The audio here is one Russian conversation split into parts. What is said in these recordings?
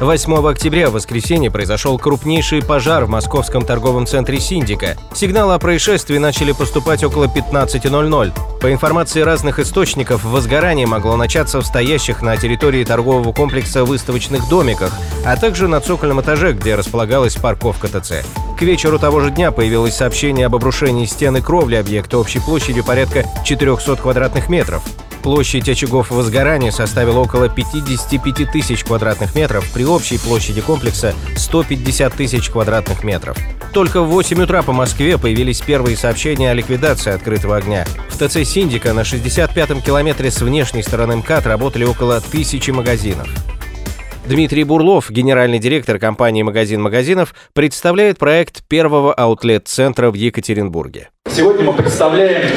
8 октября в воскресенье произошел крупнейший пожар в московском торговом центре «Синдика». Сигналы о происшествии начали поступать около 15.00. По информации разных источников, возгорание могло начаться в стоящих на территории торгового комплекса выставочных домиках, а также на цокольном этаже, где располагалась парковка ТЦ. К вечеру того же дня появилось сообщение об обрушении стены кровли объекта общей площадью порядка 400 квадратных метров. Площадь очагов возгорания составила около 55 тысяч квадратных метров при общей площади комплекса 150 тысяч квадратных метров. Только в 8 утра по Москве появились первые сообщения о ликвидации открытого огня. В ТЦ «Синдика» на 65-м километре с внешней стороны МКАД работали около тысячи магазинов. Дмитрий Бурлов, генеральный директор компании «Магазин магазинов», представляет проект первого аутлет-центра в Екатеринбурге. Сегодня мы представляем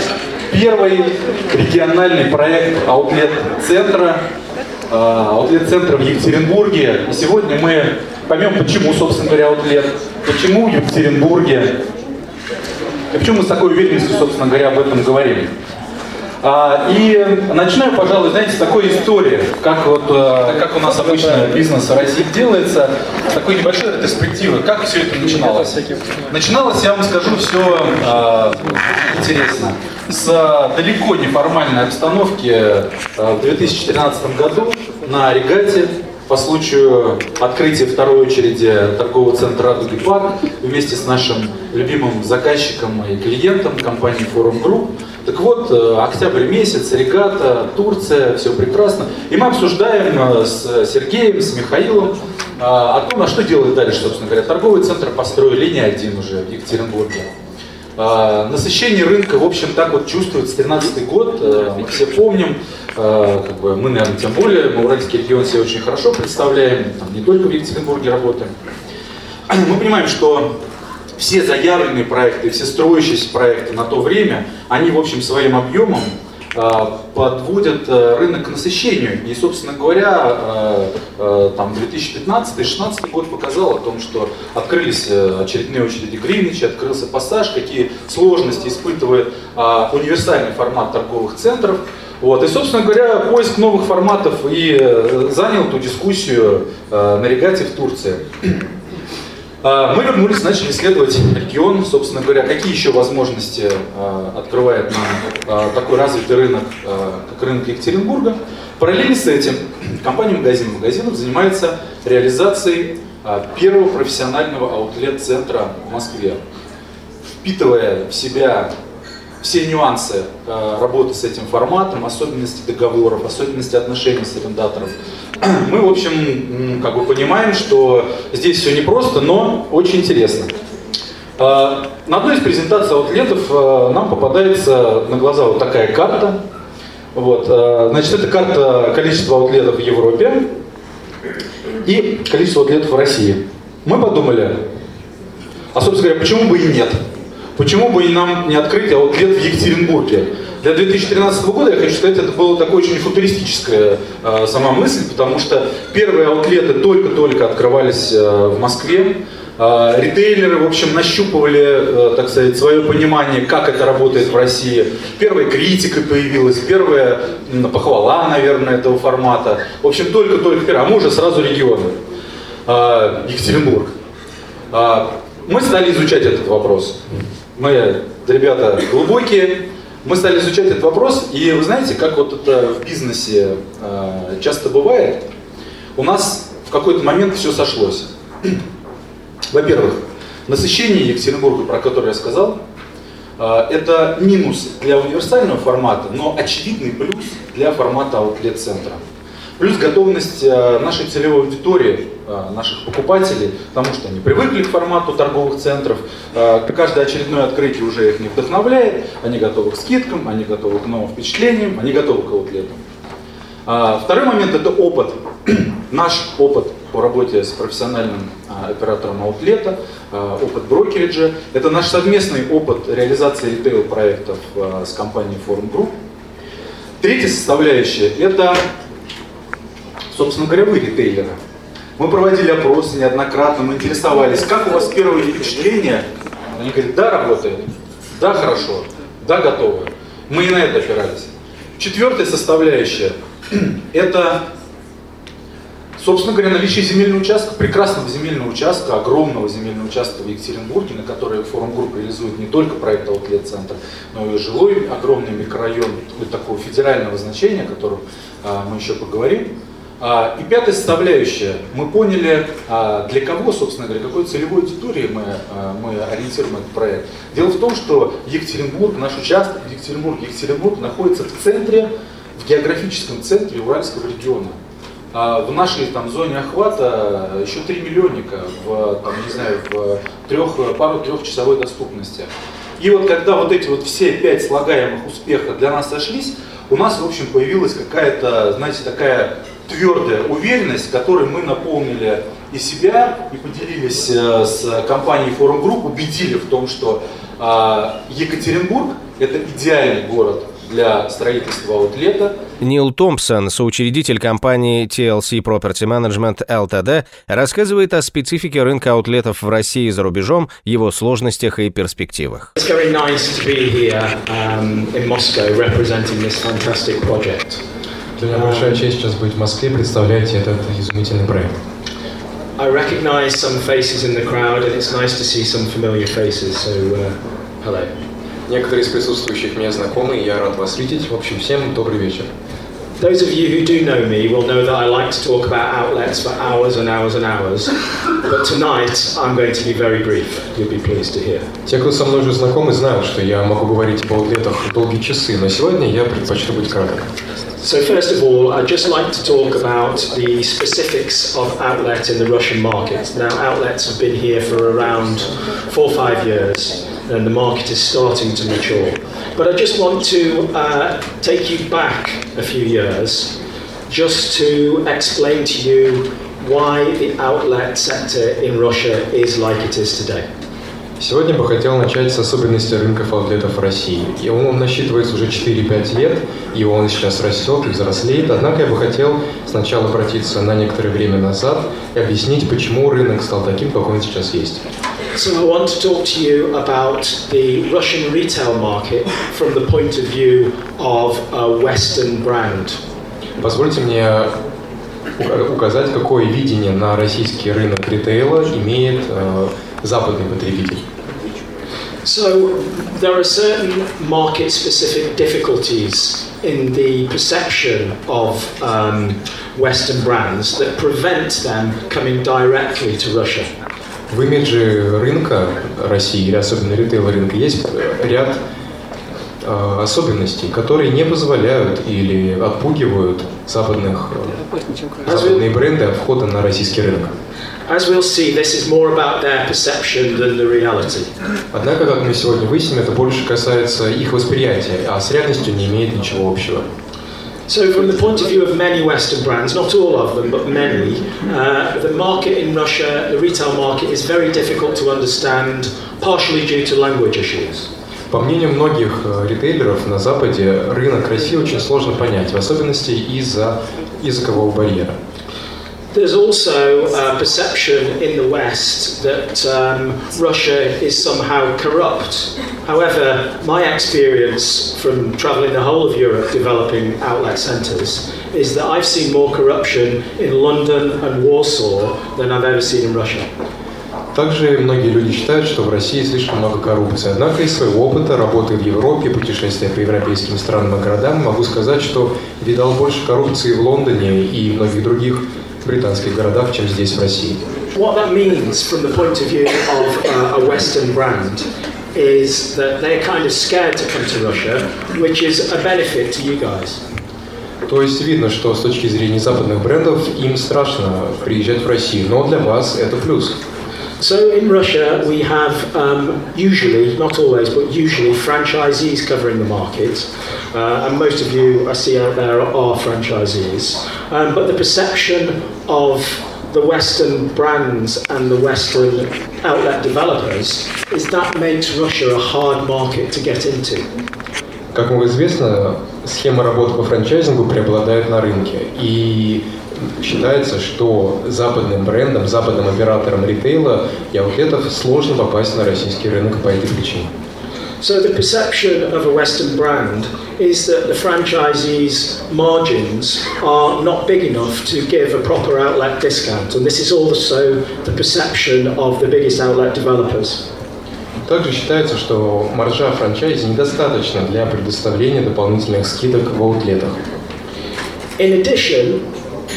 первый региональный проект аутлет-центра, аутлет-центра в Екатеринбурге. И сегодня мы поймем, почему, собственно говоря, аутлет, почему в Екатеринбурге, и почему мы с такой уверенностью, собственно говоря, об этом говорим. А, и начинаю, пожалуй, знаете, с такой истории, как вот, э, как у нас обычно бизнес в России делается, такой небольшой ретроспективы, как все это начиналось. Начиналось, я вам скажу, все а, интересно. С далеко не формальной обстановки э, в 2013 году на регате по случаю открытия второй очереди торгового центра «Радуги Парк» вместе с нашим любимым заказчиком и клиентом компании «Форум Групп» Так вот, э, октябрь месяц, регата, Турция, все прекрасно. И мы обсуждаем э, с Сергеем, с Михаилом э, о том, а что делать дальше, собственно говоря. Торговый центр построили не один уже в Екатеринбурге. Насыщение рынка, в общем, так вот чувствуется 13 год, мы все помним, как бы мы, наверное, тем более, мы Уральский регион себе очень хорошо представляем, там, не только в Екатеринбурге работаем. Мы понимаем, что все заявленные проекты, все строящиеся проекты на то время, они, в общем, своим объемом а, подводят э, рынок к насыщению. И, собственно говоря, э, э, там 2015-2016 год показал о том, что открылись очередные очереди Гринвича, открылся пассаж, какие сложности испытывает а, универсальный формат торговых центров. Вот. И, собственно говоря, поиск новых форматов и занял эту дискуссию на регате в Турции. А, мы вернулись, начали исследовать регион, собственно говоря, какие еще возможности а, открывает нам а, такой развитый рынок, как рынок Екатеринбурга. Параллельно с этим компания «Магазин магазинов» занимается реализацией первого профессионального аутлет-центра в Москве, впитывая в себя все нюансы работы с этим форматом, особенности договоров, особенности отношений с арендатором, мы, в общем, как бы понимаем, что здесь все непросто, но очень интересно. А, на одной из презентаций аутлетов а, нам попадается на глаза вот такая карта. Вот, значит, это карта количества аутлетов в Европе и количество аутлетов в России. Мы подумали, а, собственно говоря, почему бы и нет? Почему бы и нам не открыть аутлет в Екатеринбурге? Для 2013 года, я хочу сказать, это была такая очень футуристическая э, сама мысль, потому что первые аутлеты только-только открывались э, в Москве. Э, ритейлеры, в общем, нащупывали, э, так сказать, свое понимание, как это работает в России. Первая критика появилась, первая похвала, наверное, этого формата. В общем, только-только первая, а мы уже сразу регионы. Э, Екатеринбург. Э, мы стали изучать этот вопрос. Мы, ребята, глубокие, мы стали изучать этот вопрос, и вы знаете, как вот это в бизнесе э, часто бывает, у нас в какой-то момент все сошлось. Во-первых, насыщение Екатеринбурга, про которое я сказал, э, это минус для универсального формата, но очевидный плюс для формата аутлет-центра. Плюс готовность э, нашей целевой аудитории, э, наших покупателей, потому что они привыкли к формату торговых центров. Э, каждое очередное открытие уже их не вдохновляет. Они готовы к скидкам, они готовы к новым впечатлениям, они готовы к аутлетам. Второй момент – это опыт. Наш опыт по работе с профессиональным а, оператором аутлета, а, опыт брокериджа. Это наш совместный опыт реализации ритейл-проектов а, с компанией Forum Group. Третья составляющая – это, собственно говоря, вы ритейлеры. Мы проводили опросы неоднократно, мы интересовались, как у вас первые впечатления. Они говорят, да, работает, да, хорошо, да, готовы. Мы и на это опирались. Четвертая составляющая – это Собственно говоря, наличие земельного участка, прекрасного земельного участка, огромного земельного участка в Екатеринбурге, на который форум групп реализует не только проект Аутлет-центр, но и жилой огромный микрорайон такого федерального значения, о котором а, мы еще поговорим. А, и пятая составляющая. Мы поняли, а, для кого, собственно говоря, какой целевой аудитории мы, а, мы ориентируем этот проект. Дело в том, что Екатеринбург, наш участок Екатеринбург, Екатеринбург находится в центре, в географическом центре Уральского региона. В нашей там, зоне охвата еще 3 миллионника в, там, не знаю, в трех, пару трехчасовой доступности. И вот когда вот эти вот все пять слагаемых успеха для нас сошлись, у нас, в общем, появилась какая-то, знаете, такая твердая уверенность, которой мы наполнили и себя, и поделились э, с компанией Forum Group, убедили в том, что а, Екатеринбург – это идеальный город для строительства аутлета. Нил Томпсон, соучредитель компании TLC Property Management Ltd, рассказывает о специфике рынка аутлетов в России и за рубежом, его сложностях и перспективах. Для меня большая честь сейчас быть в Москве представлять этот изумительный проект. I recognize some faces in the crowd, and it's nice to see some familiar faces. So, uh, hello. Некоторые из присутствующих мне знакомы, и я рад вас видеть. В общем, всем добрый вечер. Those of you who do know me will know that I like to talk about outlets for hours and hours and hours. But tonight I'm going to be very brief. You'll be pleased to hear. Те, кто со мной уже знакомы, знают, что я могу говорить об аутлетах долгие часы, но сегодня я предпочту быть краток. So first of all, I'd just like to talk about the specifics of outlet in the Russian market. Now, outlets have been here for around four or five years, and the market is starting to mature. But I just want to uh, take you back a few years, just to explain to you why the outlet sector in Russia is like it is today. Сегодня бы хотел начать с особенностей рынка аутлетов в России. И он насчитывается уже 4-5 лет, и он сейчас растет и взрослеет. Однако я бы хотел сначала обратиться на некоторое время назад и объяснить, почему рынок стал таким, какой он сейчас есть. So I want to talk to you about the Russian retail market from the point of view of a Western brand. Позвольте мне указать, какое видение на российский рынок ритейла имеет э, западный потребитель. So there are certain market-specific difficulties in the perception of um, Western brands that prevent them coming directly to Russia. В имидже рынка России, или особенно ритейла рынка, есть ряд э, особенностей, которые не позволяют или отпугивают западных, э, западные бренды от входа на российский рынок. As we'll see, this is more about their perception than the reality. Однако, как мы сегодня выясним, это больше касается их восприятия, а с реальностью не имеет ничего общего. So, from the point of view of many Western brands, not all of them, but many, uh, the market in Russia, the retail market, is very difficult to understand, partially due to language issues. По мнению многих ритейлеров на Западе, рынок России очень сложно понять, в особенности из-за языкового барьера. There's also a perception in the West that um, Russia is somehow corrupt. However, my experience from traveling the whole of Europe developing outlet centres is that I've seen more corruption in London and Warsaw than I've ever seen in Russia. Также многие люди считают, что в России слишком много коррупции. Однако из своего опыта работы в Европе, путешествия по европейским странам и городам, могу сказать, что видал больше коррупции в Лондоне и многих других британских городах, чем здесь, в России. What that means from the point of view of uh, a Western brand is that they're kind of scared to come to Russia, which is a benefit to you guys. То есть видно, что с точки зрения западных брендов им страшно приезжать в Россию, но для вас это плюс. So in Russia, we have um, usually, not always, but usually franchisees covering the market. Uh, and most of you I see out there are franchisees. Um, but the perception of the Western brands and the Western outlet developers is that makes Russia a hard market to get into. Как вам известно, схема работы по франчайзингу преобладает на рынке. И считается, что западным брендам, западным операторам ритейла и аутлетов сложно попасть на российский рынок по этой причине. So the perception of a Western brand is that the franchisees' margins are not big enough to give a proper outlet discount, and this is also the perception of the biggest outlet developers. Также считается, что маржа франчайзи недостаточна для предоставления дополнительных скидок в аутлетах. In addition,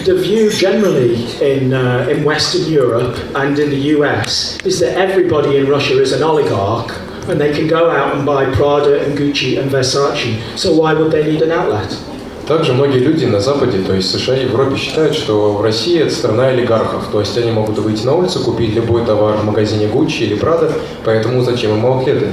the view generally in, uh, in Western Europe and in the US is that everybody in Russia is an oligarch and they can go out and buy Prada and Gucci and Versace. So why would they need an outlet? Также многие люди на Западе, то есть США и Европе, считают, что Россия – это страна олигархов. То есть они могут выйти на улицу, купить любой товар в магазине Gucci или Prada, поэтому зачем им аутлеты?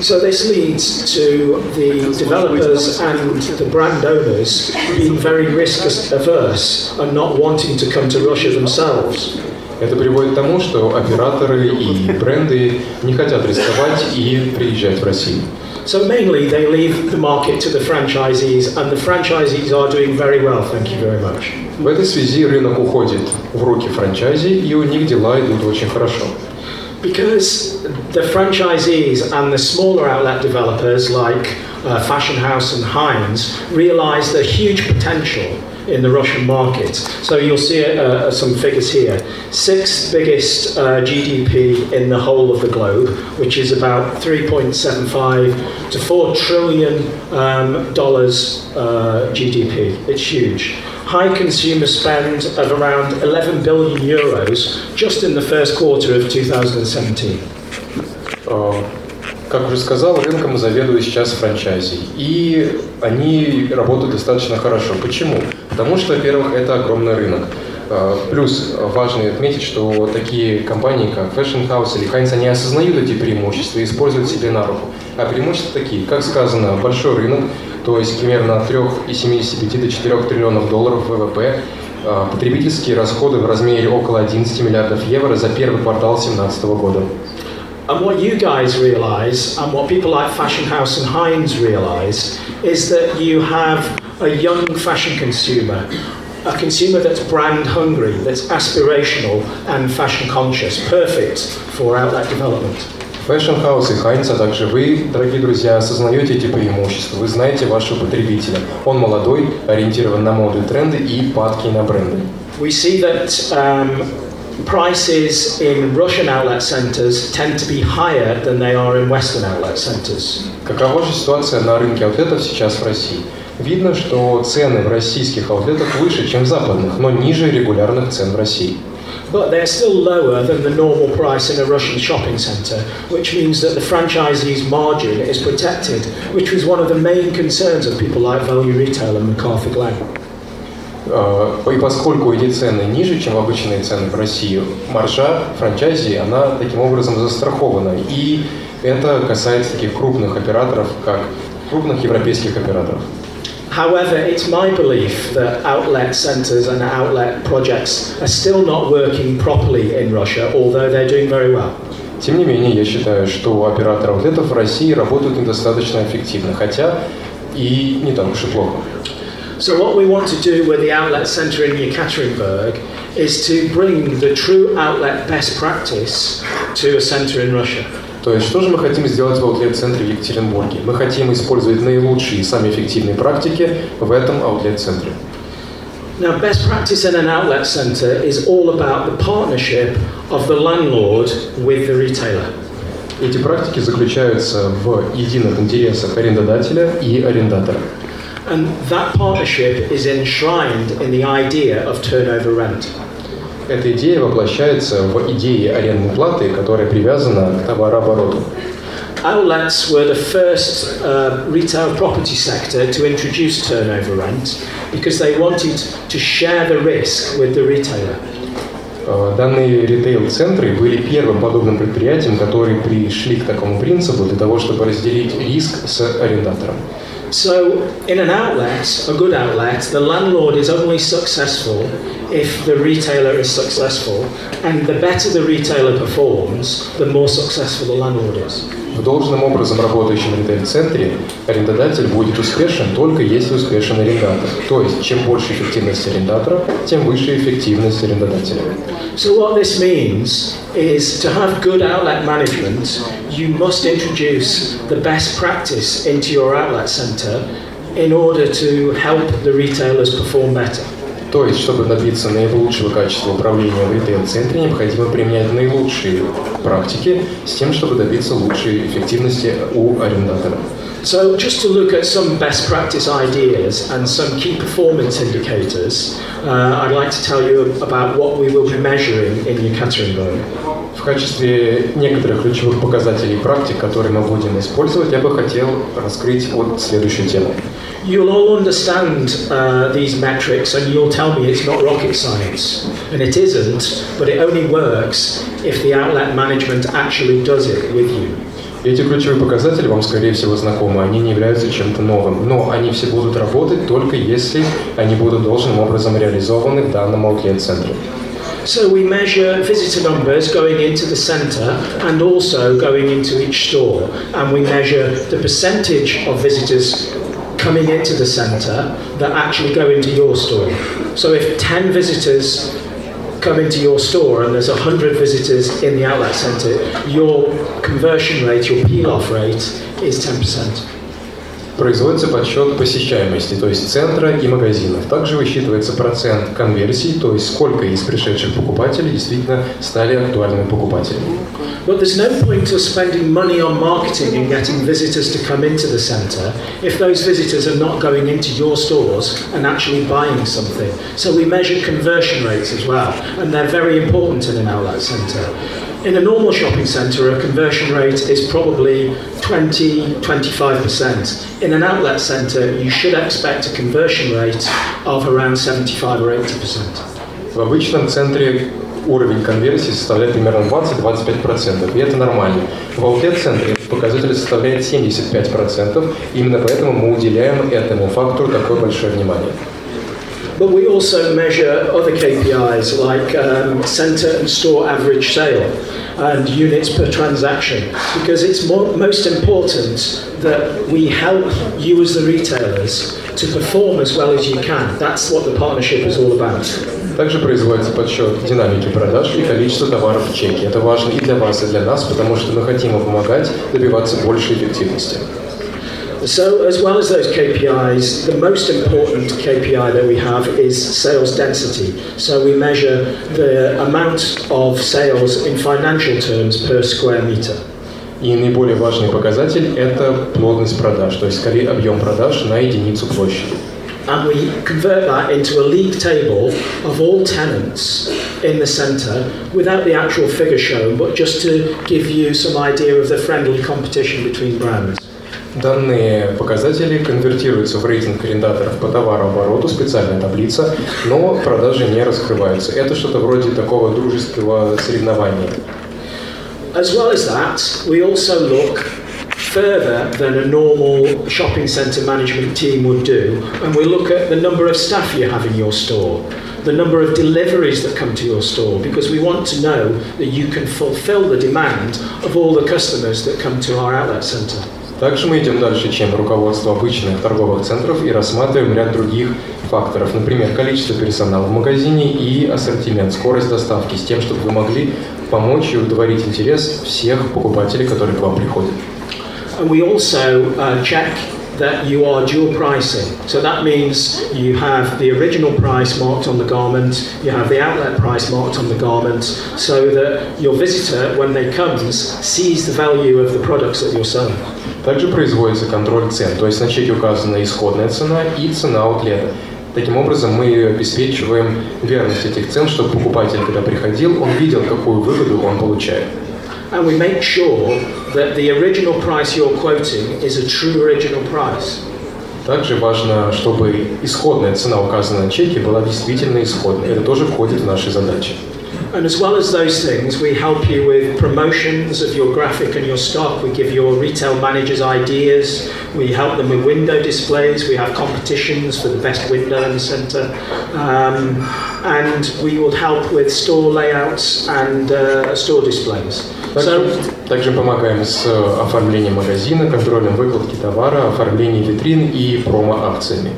So this leads to the developers and the brand owners being very risk averse and not wanting to come to Russia themselves. Это приводит к тому, что операторы и бренды не хотят рисковать и приезжать в Россию. So mainly they leave the market to the franchisees and the franchisees are doing very well, thank you very much. В этой связи рынок уходит в руки франчайзи и у них дела идут очень хорошо. Because the franchisees and the smaller outlet developers like uh, Fashion House and Heinz realize the huge potential in the Russian market. So you'll see uh, some figures here. Sixth biggest uh, GDP in the whole of the globe, which is about 3.75 to 4 trillion um, dollars uh, GDP. It's huge. High consumer spend of around 11 billion euros just in the first quarter of 2017. Как уже сказал, рынком заведует сейчас франчайзи. И они работают достаточно хорошо. Почему? Потому что, во-первых, это огромный рынок. А, плюс важно отметить, что такие компании, как Fashion House или Heinz, они осознают эти преимущества и используют себе на руку. А преимущества такие, как сказано, большой рынок, то есть примерно от 3,75 до 4 триллионов долларов ВВП, а, потребительские расходы в размере около 11 миллиардов евро за первый квартал 2017 года. And what you guys realise, and what people like Fashion House and Heinz realise, is that you have a young fashion consumer, a consumer that's brand hungry, that's aspirational and fashion conscious, perfect for outlet development. Fashion House и Heinz, а также вы, дорогие друзья, осознаете эти преимущества. Вы знаете вашего потребителя. Он молодой, ориентирован на моду и тренды и падкий на бренды. We see that um, prices in Russian outlet centers tend to be higher than they are in Western outlet centers. Какова же ситуация на рынке аутлетов сейчас в России? Видно, что цены в российских аутлетах выше, чем в западных, но ниже регулярных цен в России. But they're still lower than the normal price in a Russian shopping centre, which means that the franchisee's margin is protected, which was one of the main concerns of people like Value Retail and McCarthy Glen. И поскольку эти цены ниже, чем обычные цены в России, маржа франчайзи, она таким образом застрахована. И это касается таких крупных операторов, как крупных европейских операторов. However, it's my belief that outlet centres and outlet projects are still not working properly in Russia, although they're doing very well. Тем не менее, я считаю, что операторы аутлетов в России работают недостаточно эффективно, хотя и не так уж и плохо. So what we want to do with the outlet centre in Yekaterinburg is to bring the true outlet best practice to a centre in Russia. То есть, что же мы хотим сделать в аутлет-центре в Екатеринбурге? Мы хотим использовать наилучшие и самые эффективные практики в этом аутлет-центре. Now, best practice in an outlet centre is all about the partnership of the landlord with the retailer. Эти практики заключаются в единых интересах арендодателя и арендатора. And that partnership is enshrined in the idea of turnover rent. Эта идея воплощается в идее арендной платы, которая привязана к товарообороту. Outlets were the first uh, retail property sector to introduce turnover rent because they wanted to share the risk with the retailer. Данные ритейл-центры были первым подобным предприятием, которые пришли к такому принципу для того, чтобы разделить риск с арендатором. So, in an outlet, a good outlet, the landlord is only successful if the retailer is successful, and the better the retailer performs, the more successful the landlord is. В должным образом работающем ритейл-центре арендодатель будет успешен только если успешен арендатор. То есть, чем больше эффективность арендатора, тем выше эффективность арендодателя. So what this means is to have good outlet management, you must introduce the best practice into your outlet centre in order to help the retailers perform better. То есть, чтобы добиться наилучшего качества управления в ритейл-центре, необходимо применять наилучшие практики с тем, чтобы добиться лучшей эффективности у арендатора. So, just to look at some best practice ideas and some key performance indicators, uh, I'd like to tell you about what we will be measuring in Yekaterinburg. В качестве некоторых ключевых показателей практик, которые мы будем использовать, я бы хотел раскрыть вот следующую тему. You'll all understand uh, these metrics and you'll tell me it's not rocket science. And it isn't, but it only works if the outlet management actually does it with you. Эти ключевые показатели вам, скорее всего, знакомы, они не являются чем-то новым, но они все будут работать только если они будут должным образом реализованы в данном аутлет-центре. So we measure visitor numbers going into the centre and also going into each store, and we measure the percentage of visitors coming into the centre that actually go into your store. So if 10 visitors come into your store and there's 100 visitors in the outlet centre, your conversion rate, your peel off rate is 10%. Производится подсчет посещаемости, то есть центра и магазинов. Также высчитывается процент конверсий, то есть сколько из пришедших покупателей действительно стали актуальными покупателями. Well. In a normal shopping centre, a conversion rate is probably 20 25%. In an outlet centre, you should expect a conversion rate of around 75 or 80%. В обычном центре уровень конверсии составляет примерно 20-25%, и это нормально. В аутлет-центре этот показатель составляет 75%, именно поэтому мы уделяем этому фактору такое большое внимание. But we also measure other KPIs like um, centre and store average sale and units per transaction because it's more, most important that we help you as the retailers to perform as well as you can. That's what the partnership is all about. Также производится подсчет динамики продаж и количества товаров в чеке. Это важно и для вас, и для нас, потому что мы хотим помогать добиваться большей эффективности. So, as well as those KPIs, the most important KPI that we have is sales density. So, we measure the amount of sales in financial terms per square meter. И наиболее важный показатель – это плотность продаж, то есть скорее объем продаж на единицу площади. And we convert that into a league table of all tenants in the centre without the actual figure shown, but just to give you some idea of the friendly competition between brands. Данные показатели конвертируются в рейтинг арендаторов по товарообороту, специальная таблица, но продажи не раскрываются. Это что-то вроде такого дружеского соревнования. As well as that, we also look further than a normal shopping centre management team would do, and we look at the number of staff you have in your store, the number of deliveries that come to your store, because we want to know that you can fulfill the demand of all the customers that come to our outlet centre. Также мы идем дальше, чем руководство обычных торговых центров и рассматриваем ряд других факторов, например, количество персонала в магазине и ассортимент, скорость доставки, с тем, чтобы вы могли помочь и удовлетворить интерес всех покупателей, которые к вам приходят. And we also uh, check that you are dual pricing. So that means you have the original price marked on the garment, you have the outlet price marked on the garment, so that your visitor, when they comes, sees the value of the products that you're selling. Также производится контроль цен, то есть на чеке указана исходная цена и цена аутлета. Таким образом, мы обеспечиваем верность этих цен, чтобы покупатель, когда приходил, он видел, какую выгоду он получает. And we make sure that the original price you're quoting is a true original price. Также важно, чтобы исходная цена, указанная на чеке, была действительно исходной. Это тоже входит в наши задачи. And as well as those things, we help you with promotions of your graphic and your stock. We give your retail managers ideas. We help them with window displays. We have competitions for the best window in the centre. Um, and we will help with store layouts and uh, store displays. Также, so, также помогаем с оформлением магазина, контролем выкладки товара, оформлением витрин и промо-акциями.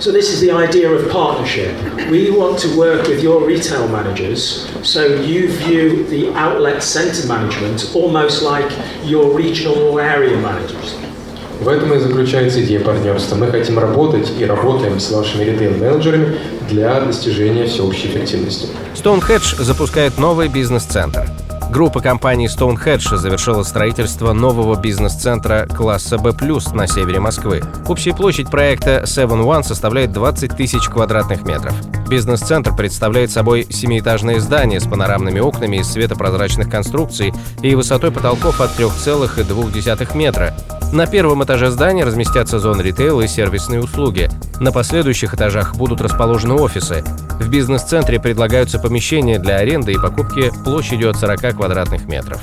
So this is the idea of partnership. We want to work with your retail managers so you view the outlet centre management almost like your regional or area managers. В этом и заключается идея партнерства. Мы хотим работать и работаем с вашими ритейл-менеджерами для достижения всеобщей эффективности. Stonehedge запускает новый бизнес-центр. Группа компаний Stonehedge завершила строительство нового бизнес-центра класса B+, на севере Москвы. Общая площадь проекта Seven One составляет 20 тысяч квадратных метров. Бизнес-центр представляет собой семиэтажное здание с панорамными окнами из светопрозрачных конструкций и высотой потолков от 3,2 метра. На первом этаже здания разместятся зоны ритейла и сервисные услуги. На последующих этажах будут расположены офисы. В бизнес-центре предлагаются помещения для аренды и покупки площадью от 40 квадратных метров.